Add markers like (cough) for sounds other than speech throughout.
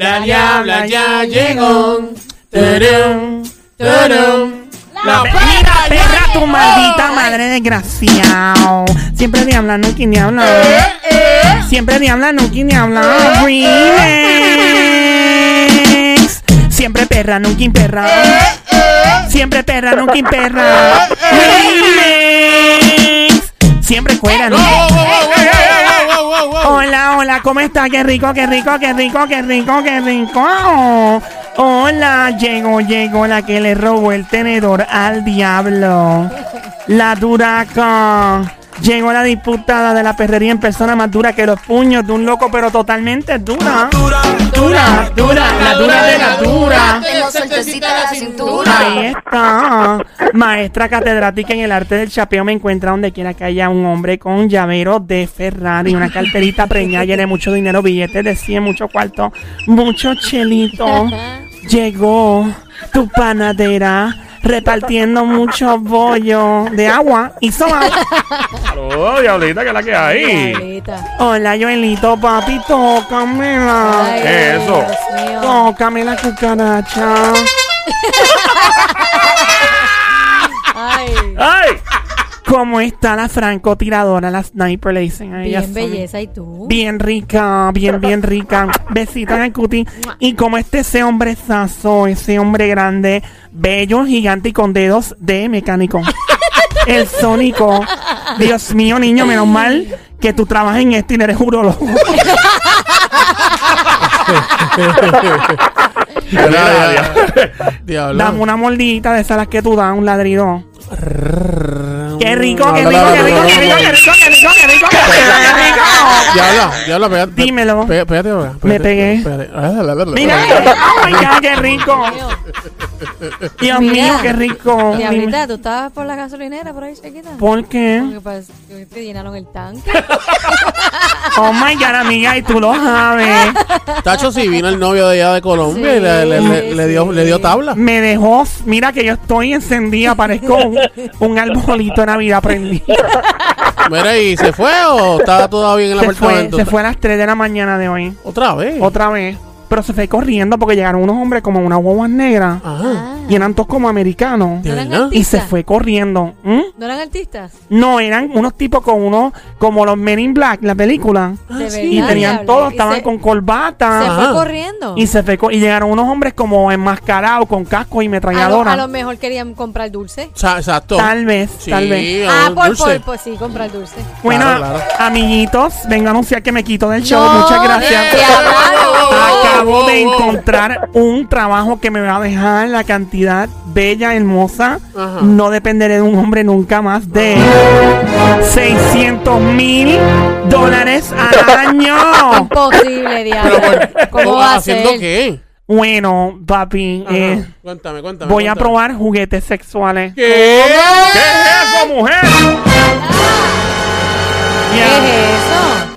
La diabla ya llegó. Turum, turum. La Mira, perra, tu maldita madre desgraciado. Siempre diabla, no quien diabla. Siempre diabla, no quien diabla. Remix. Siempre perra, nunca perra. Siempre perra, nunca perra. Remix. Wow, wow. Hola, hola, ¿cómo está? Qué rico, qué rico, qué rico, qué rico, qué rico. Hola, llegó, llegó la que le robó el tenedor al diablo. La duraca. Llegó la diputada de la perrería en persona más dura que los puños de un loco, pero totalmente dura. Dura, dura, la dura de la dura. Tengo suertecita la cintura. Ahí está. Maestra catedrática en el arte del chapeo me encuentra donde quiera que haya un hombre con llavero de Ferrari, una carterita preñada llena de mucho dinero, billetes de 100, mucho cuarto, mucho chelito. Llegó tu panadera repartiendo mucho bollo de agua y soba. Saludos, diablita, que es la que hay. Diablita. Hola, Joelito, papi, tócamela. Ay, ¿Qué es eso? Dios mío. Tócame la cucaracha. Ay, ¡Ay! ¿Cómo está la francotiradora, la sniper? Le dicen a ella. bien belleza. ¿Y tú? Bien rica, bien, bien rica. Besito en el cuti. Y como este ese hombrezazo, ese hombre grande, bello, gigante y con dedos de mecánico. (laughs) El sónico. Dios mío, niño, menos mal que tú trabajas en este y no eres urologo. Dame una mordidita de esas las que tú das, un ladrido. Qué rico, qué rico, qué rico, qué rico, qué rico, qué rico, qué rico. Diablo, diablo, pégate. Dímelo. Pé- Pégate, ahora, Me pegué. Mira, oh my God, qué rico. (laughs) Dios Mira, mío, qué rico. Diablita, ¿tú estabas por la gasolinera por ahí, chiquita? ¿Por qué? Porque que te llenaron el tanque. (laughs) Oh my God, amiga, y tú lo sabes. Tacho, si vino el novio de allá de Colombia y le, le- le- Sí, le dio, le dio tabla. Me dejó, mira que yo estoy encendida, parezco un, un arbolito de Navidad prendido. Mira, ¿y se fue o estaba todavía en el Se fue, apartamento? se fue a las 3 de la mañana de hoy. Otra vez. Otra vez. Pero se fue corriendo porque llegaron unos hombres como unas guaguas negras. Ajá. Y eran todos como americanos. ¿De ¿No eran verdad? Y se fue corriendo. ¿Mm? ¿No eran artistas? No, eran unos tipos con unos, como los Men in Black, la película. De sí. Y tenían todos, estaban se- con corbata. Se Ajá. fue corriendo. Y se fue y llegaron unos hombres como enmascarados con casco y a, lo, metralladora. a lo mejor querían comprar dulce. Exacto. Tal vez, Sí, tal vez. Ah, por, dulce. por, pues sí, comprar dulce. Bueno, Claro, claro. amiguitos, vengo a anunciar que me quito del show. No, Muchas gracias. Acabo de encontrar un trabajo que me va a dejar la cantidad bella, hermosa. Ajá. No dependeré de un hombre nunca más de 600 mil dólares al (laughs) año. Imposible, diablo. ¿Cómo va a ¿Haciendo ser? qué? Bueno, papi, Ajá. eh, cuéntame, cuéntame. voy a cuéntame. probar juguetes sexuales. ¿Qué? ¿Qué es eso, mujer? ¿Qué Yeah. es eso?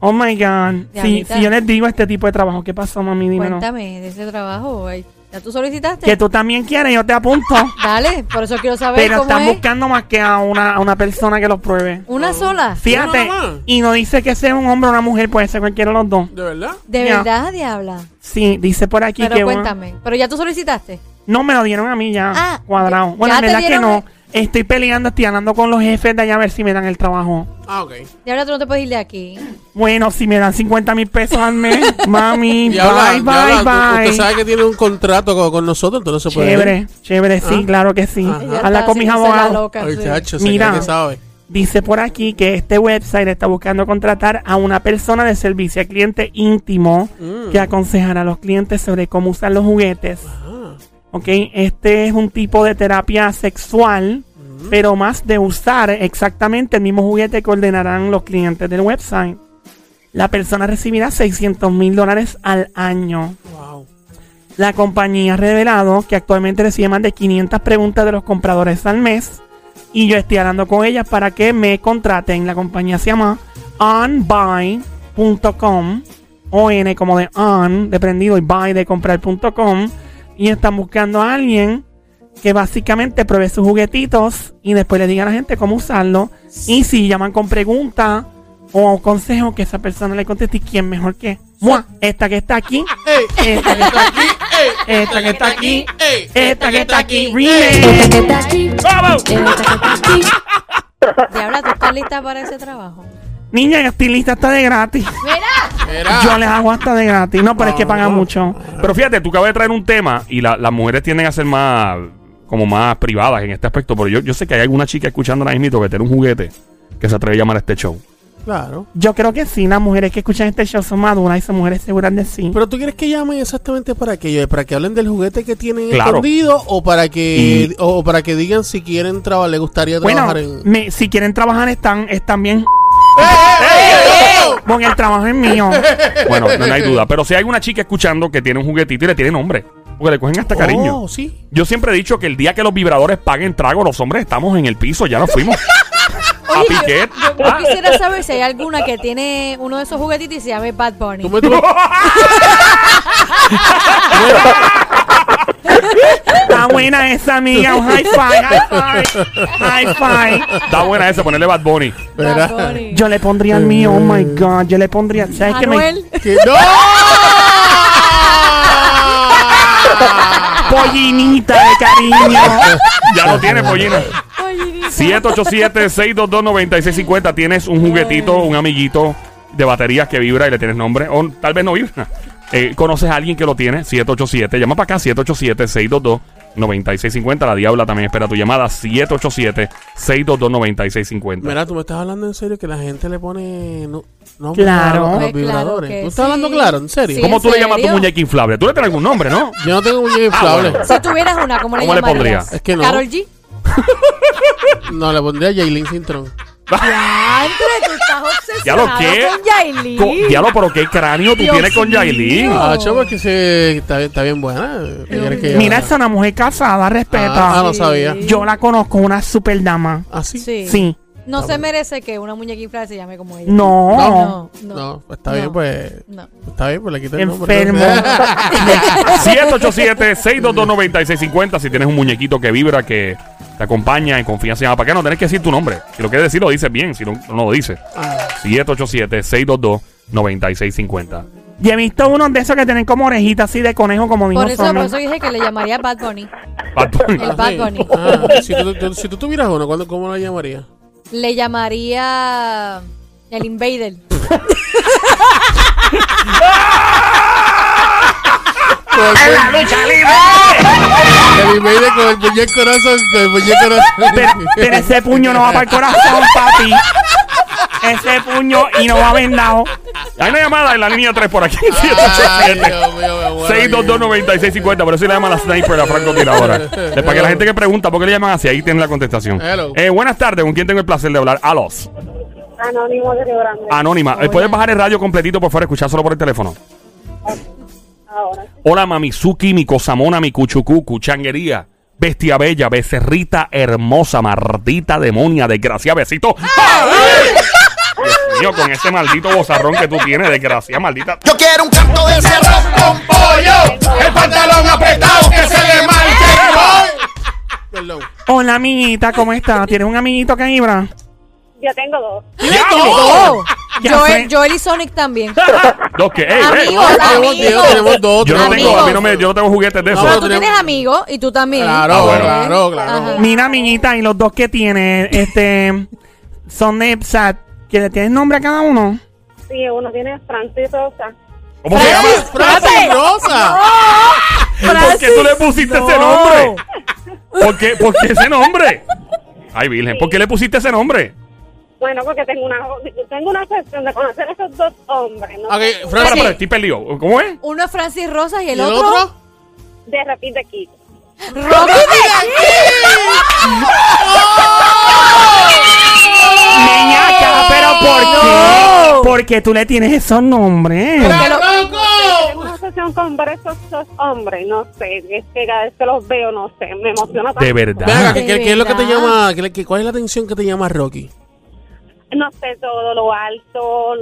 Oh my God. Si, Diablita. si yo les digo este tipo de trabajo, ¿qué pasó, mami? Dímelo. Cuéntame de ese trabajo. ay. ¿Ya tú solicitaste? Que tú también quieres, yo te apunto. (laughs) Dale, por eso quiero saber Pero cómo están es. buscando más que a una, a una persona que los pruebe. ¿Una sola? Fíjate, nada más. y no dice que sea un hombre o una mujer, puede ser cualquiera de los dos. ¿De verdad? ¿De Ya. verdad, diabla? Sí, dice por aquí Pero que bueno, cuéntame. ¿Pero ya tú solicitaste? no me lo dieron a mí ya, Ah, cuadrado. ya- Bueno, ya en te verdad que dieron no. Estoy peleando, estoy hablando con los jefes de allá a ver si me dan el trabajo. Ah, ok. Diabla, tú no te puedes ir de aquí. Bueno, si me dan 50 mil pesos al mes, (laughs) mami, bye, bye, tú- bye. Usted sabe que tiene un contrato con, con nosotros, entonces se puede. ir. Chévere, chévere, sí, Ah. claro que sí. Ajá. Habla con mis abogados. loca, Ay, sí. chacho, Mira. que sabe. Dice por aquí que este website está buscando contratar a una persona de servicio al cliente íntimo Mm. que aconsejará a los clientes sobre cómo usar los juguetes. Ok, este es un tipo de terapia sexual, pero más de usar exactamente el mismo juguete que ordenarán los clientes del website. La persona recibirá 600 mil dólares al año. wow. La compañía ha revelado que actualmente recibe más de 500 preguntas de los compradores al mes y yo estoy hablando con ellas para que me contraten. La compañía se llama onbuy.com, on como de on, de prendido y buy de comprar.com y están buscando a alguien que básicamente pruebe sus juguetitos y después le diga a la gente cómo usarlo. Y si llaman con preguntas o consejos, que esa persona le conteste y quién mejor que. Mua, esta que está aquí, (laughs) esta que está aquí, esta que está aquí, esta que está aquí, ey. remix. ¡Vamos! Diabla, ¿tú estás lista para ese trabajo? Niña, el estilista está de gratis. Mira. Mira. Yo les hago hasta de gratis. No, pero es que pagan mucho. Pero fíjate, tú acabas de traer un tema y la- las mujeres tienden a ser más, como más privadas en este aspecto. Pero yo, yo sé que hay alguna chica escuchando ahora mismo que tiene un juguete que se atreve a llamar a este show. Claro. Yo creo que sí, las mujeres que escuchan este show son maduras y son mujeres seguras de sí. Pero tú quieres que llamen exactamente para qué? ¿Para que hablen del juguete que tienen Claro. escondido o para que Y- o para que digan si quieren trabajar, le gustaría Bueno, trabajar en me- si quieren trabajar están, están bien. ¡Ey! Porque el trabajo es mío. Bueno, no, no hay duda. Pero si hay una chica escuchando que tiene un juguetito y le tiene nombre. Porque le cogen hasta cariño. Oh, sí. Yo siempre he dicho que el día que los vibradores paguen trago, los hombres estamos en el piso, ya nos fuimos. (laughs) a Oye, yo- piquet. Yo, Ah, quisiera saber si hay alguna que tiene uno de esos juguetitos y se llame Bad Bunny. Tú me- tú me- Está buena esa amiga. Un high five, high five. High five. Está buena esa, ponerle Bad Bunny. Bad Mira. Bunny. Yo le pondría el mío. Oh my God. Yo le pondría. ¿Sabes qué? Me, ¡No! (laughs) pollinita de cariño. Ya lo tiene, pollina. Oye, 787-622-9650. Tienes un juguetito, un amiguito de baterías que vibra y le tienes nombre. O tal vez no vibra. (laughs) Eh, ¿Conoces a alguien que lo tiene? 787. Llama para acá, 787-622-9650. La Diabla también espera tu llamada. 787-622-9650. Mira, tú me estás hablando en serio que la gente le pone no, no Claro. a los Pues claro vibradores. que ¿Tú estás hablando claro? ¿En serio? Sí. ¿Cómo ¿en tú le llamas a tu muñeca inflable? Tú le tienes algún nombre, ¿no? Yo no tengo muñeca inflable. bueno. Si tuvieras una, ¿cómo le ¿Cómo le llamarías? pondría? Es que no. Carol G. (laughs) No, le pondría Jaylin Cintrón. Andre, tú estás obsesionado ¿Ya lo qué? con Yailin. Co- Diablo, pero qué cráneo tú Dios tienes con mío. Yailin. Ah, chavo, es que se, está, está bien buena. ¿Qué quieres que Mira, haga? es una mujer casada. Respeta. Ah, no sabía. Yo la conozco. Una super dama. ¿Ah, sí? Sí. Sí. No se merece que una muñeca se llame como ella. No. No, no. No, pues está No. bien, pues. No. Está bien, pues le quité el nombre. Enfermo. (laughs) 787-622-9650. Si tienes un muñequito que vibra, que te acompaña en confianza, llama para acá. No tenés que decir tu nombre. Si lo quieres decir, lo dices bien. Si no, no lo dices. Ah, 787-622-9650. Y he visto unos de esos que tienen como orejitas así de conejo, como dijo Por eso, por eso dije que le llamaría Bad Bunny. Bad Bunny. El Bad Bunny. ah, si, tú, tú- si tú tuvieras uno, ¿cuándo- ¿cómo lo llamarías? Le llamaría el Invader. (laughs) ¡En la lucha libre! El email con el puñet corazón, con el puñet Pero, corazón. pero ese puño no va para el corazón, papi. Ese puño y no va vendado. Hay una llamada en la línea 3 por aquí. Ay, 787 Dios mío, me muero aquí. 622-9650. Por eso le llaman la sniper a Franco Tiradora. Es para que la gente que pregunta por qué le llaman así, ahí tiene la contestación. Hello. Eh, buenas tardes, ¿con quién tengo el placer de hablar? Alos. Anónimo de Río Grande. Anónima. Eh. ¿Puedes bajar el radio completito por favor? Escuchar solo por el teléfono. Ahora. Hola, Mamizuki, mi cosamona, mi cuchucucu, changuería. Bestia bella, becerrita hermosa, maldita demonia, desgracia, besito. Dios mío, con ese maldito bozarrón que tú tienes, desgracia, maldita. Yo quiero un canto de cerro con pollo, el pantalón apretado que se le marque. Hola, amiguita, ¿cómo estás? ¿Tienes un amiguito que vibra? Yo tengo dos. Oh, Ya (laughs) Joel. Joel y Sonic también. (laughs) Dos que, ey, ey, Amigos, amigos. tenemos dos. Yo no tenemos tengo, dos. a mí no me, yo no tengo juguetes de No, eso. Pero tú tenemos- tienes amigos y tú también. Claro, Ah, bueno. claro, claro. Ajá. Mira, amiguita, y los dos que tienes, este, son de SAT, que le tienes nombre a cada uno. Sí, uno tiene Francis Rosa. ¿Cómo se llama? Francis Rosa. ¿Por qué tú le pusiste ese nombre? ¿Por qué, ¿Por qué ese nombre? Ay, Virgen, ¿por qué le pusiste ese nombre? Bueno, porque tengo una tengo una sesión de conocer a esos dos hombres. ¿no? Francis. espera, estoy perdido. ¿Cómo es? Uno es Francis Rosas y ¿Y el, otro, otro? De repente aquí. Rocky Niñaca, pero ¿por No. qué? Porque tú le tienes esos nombres. Tengo una sesión con ver esos dos hombres. No sé, es que cada vez que los veo, no sé, me emociona tanto. De verdad. Ven acá, ¿De ¿qué, qué- qué es lo que te llama? qué- qué- ¿Cuál es la atención que te llama Rocky? No sé, todo lo alto,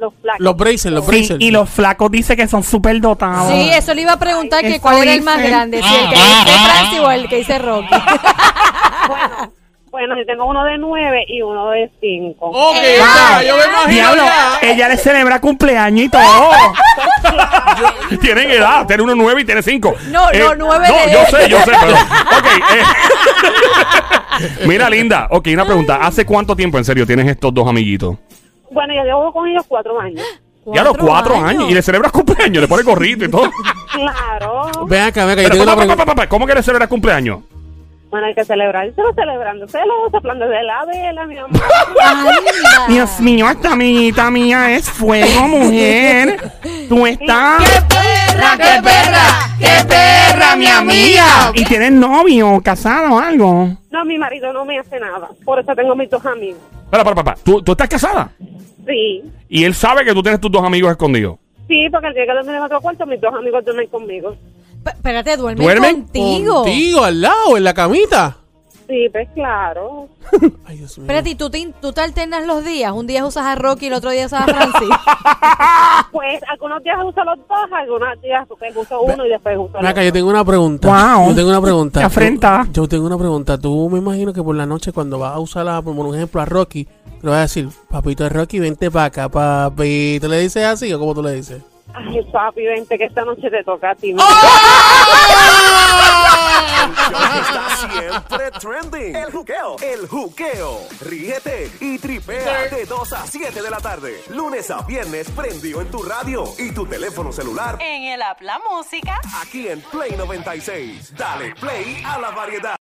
los flacos. Los braces, los Sí, braces. y los flacos dice que son súper dotados. Sí, eso le iba a preguntar que Eso cuál era el más grande, si el que dice Francis o el que dice Rocky. (laughs) Bueno, bueno, yo tengo uno de nueve y uno de cinco. Ok, Eh, ya, yo me imagino Diablo, ya. ella le celebra cumpleaños y todo. (laughs) Tienen edad, tiene uno nueve y tiene cinco. No, no, nueve No, de- yo sé, yo sé, pero. Ok. eh. (laughs) Mira, linda. Ok, una pregunta. ¿Hace cuánto tiempo, en serio, tienes estos dos amiguitos? Bueno, yo llevo con ellos cuatro años. Ya a los cuatro años. Y le celebras cumpleaños, le pones gorrito y todo. Claro. Ven acá, ven acá, yo tengo una pa, pa, pregunta. pa, pa, pa, ¿Cómo que le celebras cumpleaños? Bueno, hay que celebrar. Se lo celebrando. Se lo soplando de la vela, mi amor. Ay. Dios mío, esta amiguita mía es fuego, mujer. Tú estás. perra, qué perra, qué perra, mi amiga! ¿Y tienes novio, casado o algo? No, mi marido no me hace nada. Por eso tengo mis dos amigos. Espera, para, para, ¿Tú, ¿Tú estás casada? Sí. Y él sabe que tú tienes tus dos amigos escondidos. Sí, porque el día que dormir en otro cuarto, mis dos amigos duermen conmigo. Espérate, duermen, ¿Duermen contigo. Contigo, al lado, en la camita. Sí, pues claro. (laughs) Ay, Dios mío. Espérate, ¿y tú te, tú te alternas los días? Un día usas a Rocky y el otro día usas a Francis. (laughs) Pues algunos días uso los dos, algunos días pues, uso uno y después uso el acá, otro. yo tengo una pregunta. Wow. Yo tengo una pregunta. Qué afrenta. Yo, yo tengo una pregunta. Tú me imagino que por la noche cuando vas a usar, a, por un ejemplo, a Rocky, le vas a decir, papito Rocky, vente para acá, papi. ¿Tú le dices así o cómo tú le dices? Ay, papi, vente que esta noche te toca a ti. ¡Oh! está siempre trending. El juqueo, el juqueo. Ríete y tripea de 2 a 7 de la tarde. Lunes a viernes prendido en tu radio y tu teléfono celular En el app La Música. aquí en Play 96. Dale play a la variedad.